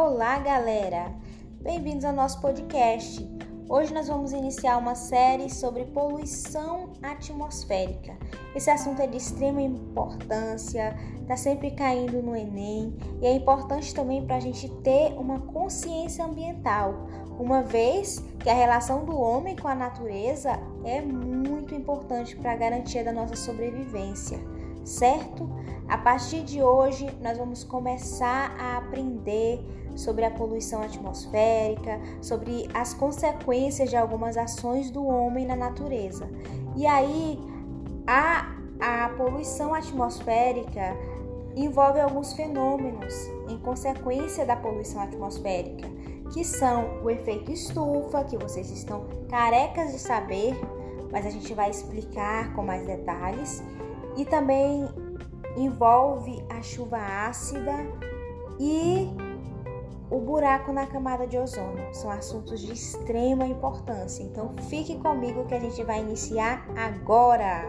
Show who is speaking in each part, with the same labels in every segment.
Speaker 1: Olá, galera! Bem-vindos ao nosso podcast. Hoje nós vamos iniciar uma série sobre poluição atmosférica. Esse assunto é de extrema importância, está sempre caindo no Enem e é importante também para a gente ter uma consciência ambiental, uma vez que a relação do homem com a natureza é muito importante para a garantia da nossa sobrevivência, certo? A partir de hoje, nós vamos começar a aprender sobre a poluição atmosférica, sobre as consequências de algumas ações do homem na natureza. E aí, a, a poluição atmosférica envolve alguns fenômenos em consequência da poluição atmosférica, que são o efeito estufa, que vocês estão carecas de saber, mas a gente vai explicar com mais detalhes, e também envolve a chuva ácida e o buraco na camada de ozônio. São assuntos de extrema importância. Então fique comigo que a gente vai iniciar agora.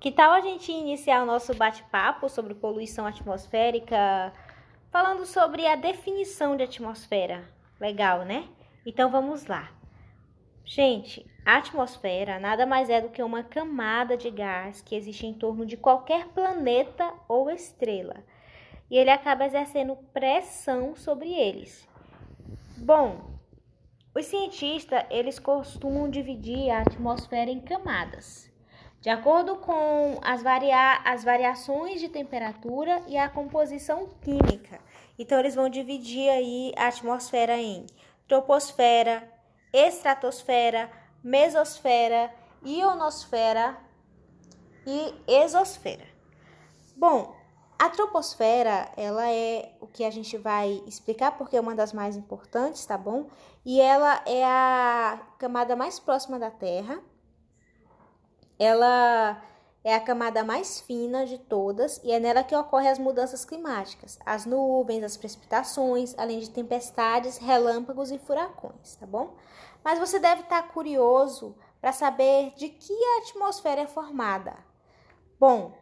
Speaker 1: Que tal a gente iniciar o nosso bate-papo sobre poluição atmosférica falando sobre a definição de atmosfera. Legal, né? Então vamos lá. Gente, a atmosfera nada mais é do que uma camada de gás que existe em torno de qualquer planeta ou estrela. E ele acaba exercendo pressão sobre eles. Bom, os cientistas, eles costumam dividir a atmosfera em camadas de acordo com as, varia as variações de temperatura e a composição química. Então, eles vão dividir aí a atmosfera em troposfera, estratosfera, mesosfera, ionosfera e exosfera. Bom, a troposfera, ela é o que a gente vai explicar porque é uma das mais importantes, tá bom? E ela é a camada mais próxima da Terra ela é a camada mais fina de todas e é nela que ocorrem as mudanças climáticas, as nuvens, as precipitações, além de tempestades, relâmpagos e furacões, tá bom? Mas você deve estar curioso para saber de que a atmosfera é formada. Bom,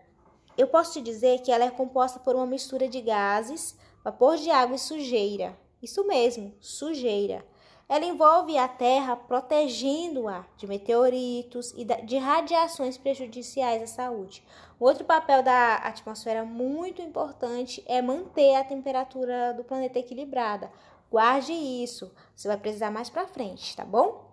Speaker 1: eu posso te dizer que ela é composta por uma mistura de gases, vapor de água e sujeira. Isso mesmo, sujeira. Ela envolve a Terra protegendo-a de meteoritos e de radiações prejudiciais à saúde. Outro papel da atmosfera muito importante é manter a temperatura do planeta equilibrada. Guarde isso, você vai precisar mais para frente, tá bom?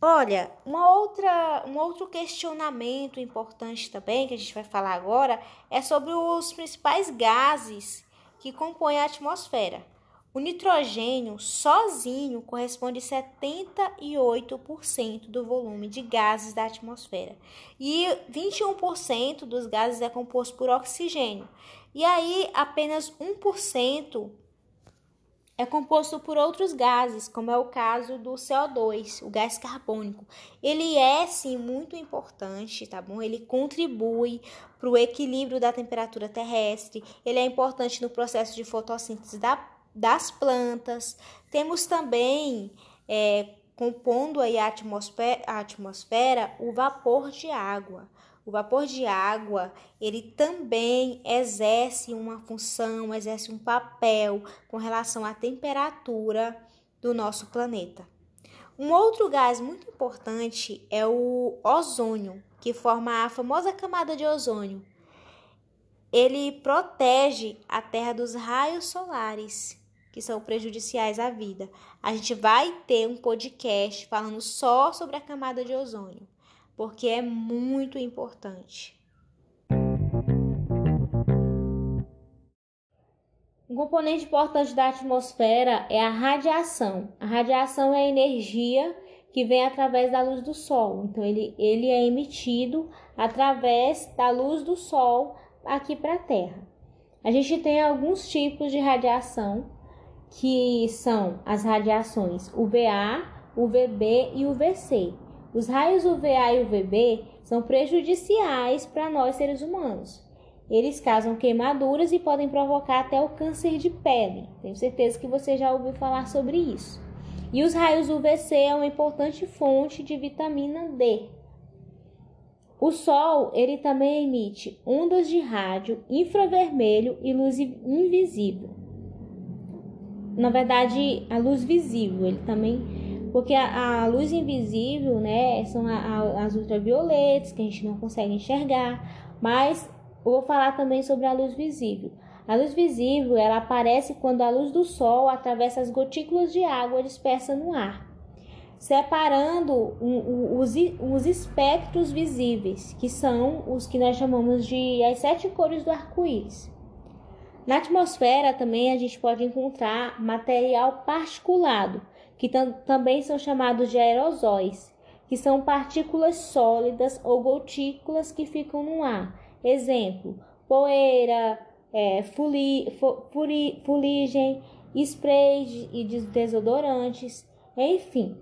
Speaker 1: Olha, uma outra, um outro questionamento importante também que a gente vai falar agora é sobre os principais gases que compõem a atmosfera. O nitrogênio sozinho corresponde a 78% do volume de gases da atmosfera e 21% dos gases é composto por oxigênio. E aí apenas 1% é composto por outros gases, como é o caso do CO2, o gás carbônico. Ele é sim muito importante, tá bom? Ele contribui para o equilíbrio da temperatura terrestre, ele é importante no processo de fotossíntese da das plantas. Temos também, é, compondo aí a atmosfera, a atmosfera, o vapor de água. O vapor de água, ele também exerce uma função, exerce um papel com relação à temperatura do nosso planeta. Um outro gás muito importante é o ozônio, que forma a famosa camada de ozônio. Ele protege a Terra dos raios solares que são prejudiciais à vida. A gente vai ter um podcast falando só sobre a camada de ozônio, porque é muito importante. Um componente importante da atmosfera é a radiação. A radiação é a energia que vem através da luz do Sol. Então, ele, ele é emitido através da luz do Sol aqui para a Terra. A gente tem alguns tipos de radiação que são as radiações UVA, UVB e UVC. Os raios UVA e UVB são prejudiciais para nós seres humanos. Eles causam queimaduras e podem provocar até o câncer de pele. Tenho certeza que você já ouviu falar sobre isso. E os raios UVC é uma importante fonte de vitamina D. O Sol, ele também emite ondas de rádio, infravermelho e luz invisível. Na verdade, a luz visível, ele também, porque a, a luz invisível, né, são a, a, as ultravioletas que a gente não consegue enxergar, mas eu vou falar também sobre a luz visível. A luz visível ela aparece quando a luz do sol atravessa as gotículas de água dispersa no ar, separando os, os espectros visíveis, que são os que nós chamamos de as sete cores do arco-íris. Na atmosfera também a gente pode encontrar material particulado, que tam também são chamados de aerosóis, que são partículas sólidas ou gotículas que ficam no ar. Exemplo: poeira, é, fuli, furi, fuligem, sprays e desodorantes, enfim.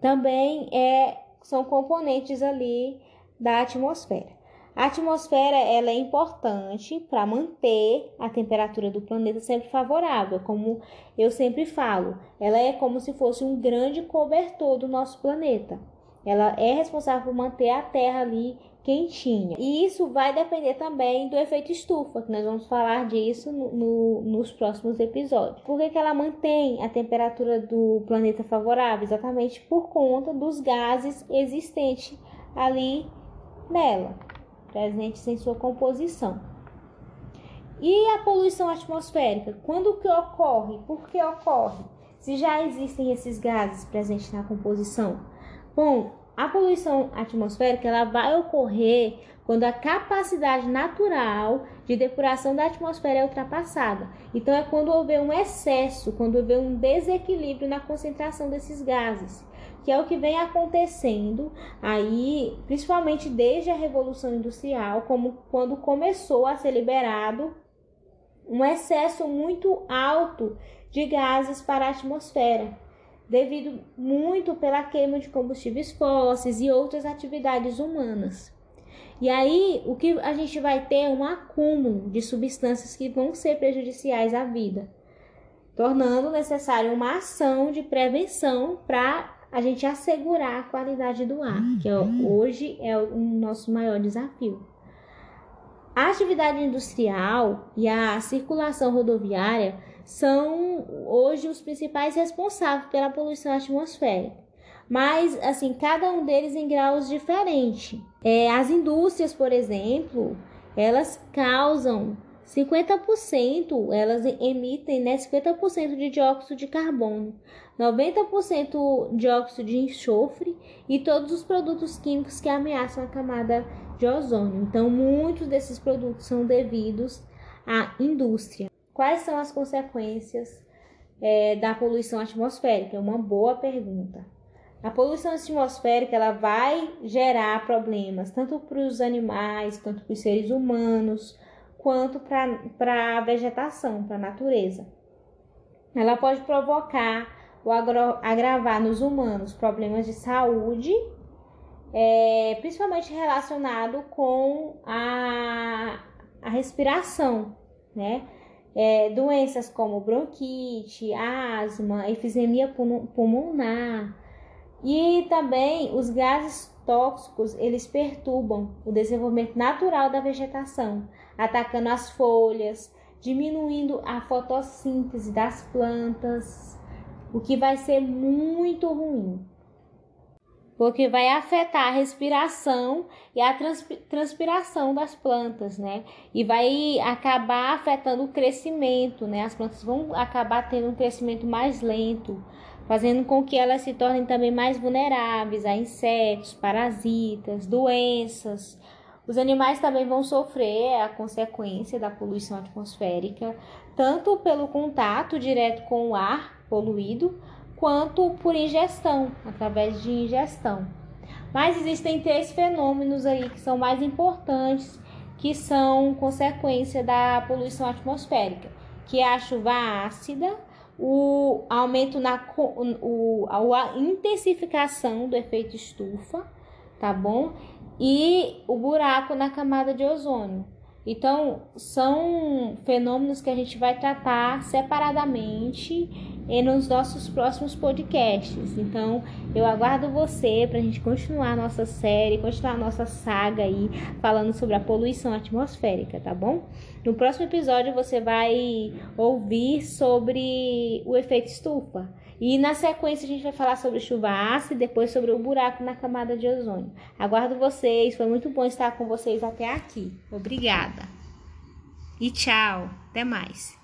Speaker 1: Também é, são componentes ali da atmosfera. A atmosfera ela é importante para manter a temperatura do planeta sempre favorável, como eu sempre falo. Ela é como se fosse um grande cobertor do nosso planeta. Ela é responsável por manter a Terra ali quentinha. E isso vai depender também do efeito estufa, que nós vamos falar disso no, no, nos próximos episódios. Por que, que ela mantém a temperatura do planeta favorável? Exatamente por conta dos gases existentes ali nela, presentes em sua composição. E a poluição atmosférica? Quando que ocorre? Por que ocorre? Se já existem esses gases presentes na composição? Bom, a poluição atmosférica ela vai ocorrer quando a capacidade natural de depuração da atmosfera é ultrapassada. Então é quando houver um excesso, quando houver um desequilíbrio na concentração desses gases, que é o que vem acontecendo aí, principalmente desde a revolução industrial, como quando começou a ser liberado um excesso muito alto de gases para a atmosfera devido muito pela queima de combustíveis fósseis e outras atividades humanas. E aí, o que a gente vai ter é um acúmulo de substâncias que vão ser prejudiciais à vida, tornando necessário uma ação de prevenção para a gente assegurar a qualidade do ar, que é, hoje é o nosso maior desafio. A atividade industrial e a circulação rodoviária são hoje os principais responsáveis pela poluição atmosférica. Mas, assim, cada um deles em graus diferentes. É, as indústrias, por exemplo, elas causam 50%, elas emitem né, 50% de dióxido de carbono, 90% dióxido de enxofre e todos os produtos químicos que ameaçam a camada de ozônio. Então, muitos desses produtos são devidos à indústria. Quais são as consequências é, da poluição atmosférica? É uma boa pergunta. A poluição atmosférica ela vai gerar problemas tanto para os animais, quanto para os seres humanos, quanto para a vegetação, para a natureza. Ela pode provocar ou agravar nos humanos problemas de saúde, é, principalmente relacionado com a, a respiração, né? é, doenças como bronquite, asma, efizemia pulmonar e também os gases tóxicos eles perturbam o desenvolvimento natural da vegetação, atacando as folhas, diminuindo a fotossíntese das plantas, o que vai ser muito ruim porque vai afetar a respiração e a transpiração das plantas, né? E vai acabar afetando o crescimento, né? As plantas vão acabar tendo um crescimento mais lento, fazendo com que elas se tornem também mais vulneráveis a insetos, parasitas, doenças. Os animais também vão sofrer a consequência da poluição atmosférica, tanto pelo contato direto com o ar poluído, quanto por ingestão, através de ingestão. Mas existem três fenômenos aí que são mais importantes, que são consequência da poluição atmosférica, que é a chuva ácida, o aumento na o, a intensificação do efeito estufa, tá bom? E o buraco na camada de ozônio. Então, são fenômenos que a gente vai tratar separadamente e nos nossos próximos podcasts. Então, eu aguardo você para a gente continuar a nossa série, continuar a nossa saga aí, falando sobre a poluição atmosférica, tá bom? No próximo episódio, você vai ouvir sobre o efeito estufa. E na sequência a gente vai falar sobre chuva ácida e depois sobre o buraco na camada de ozônio. Aguardo vocês, foi muito bom estar com vocês até aqui. Obrigada. E tchau, até mais.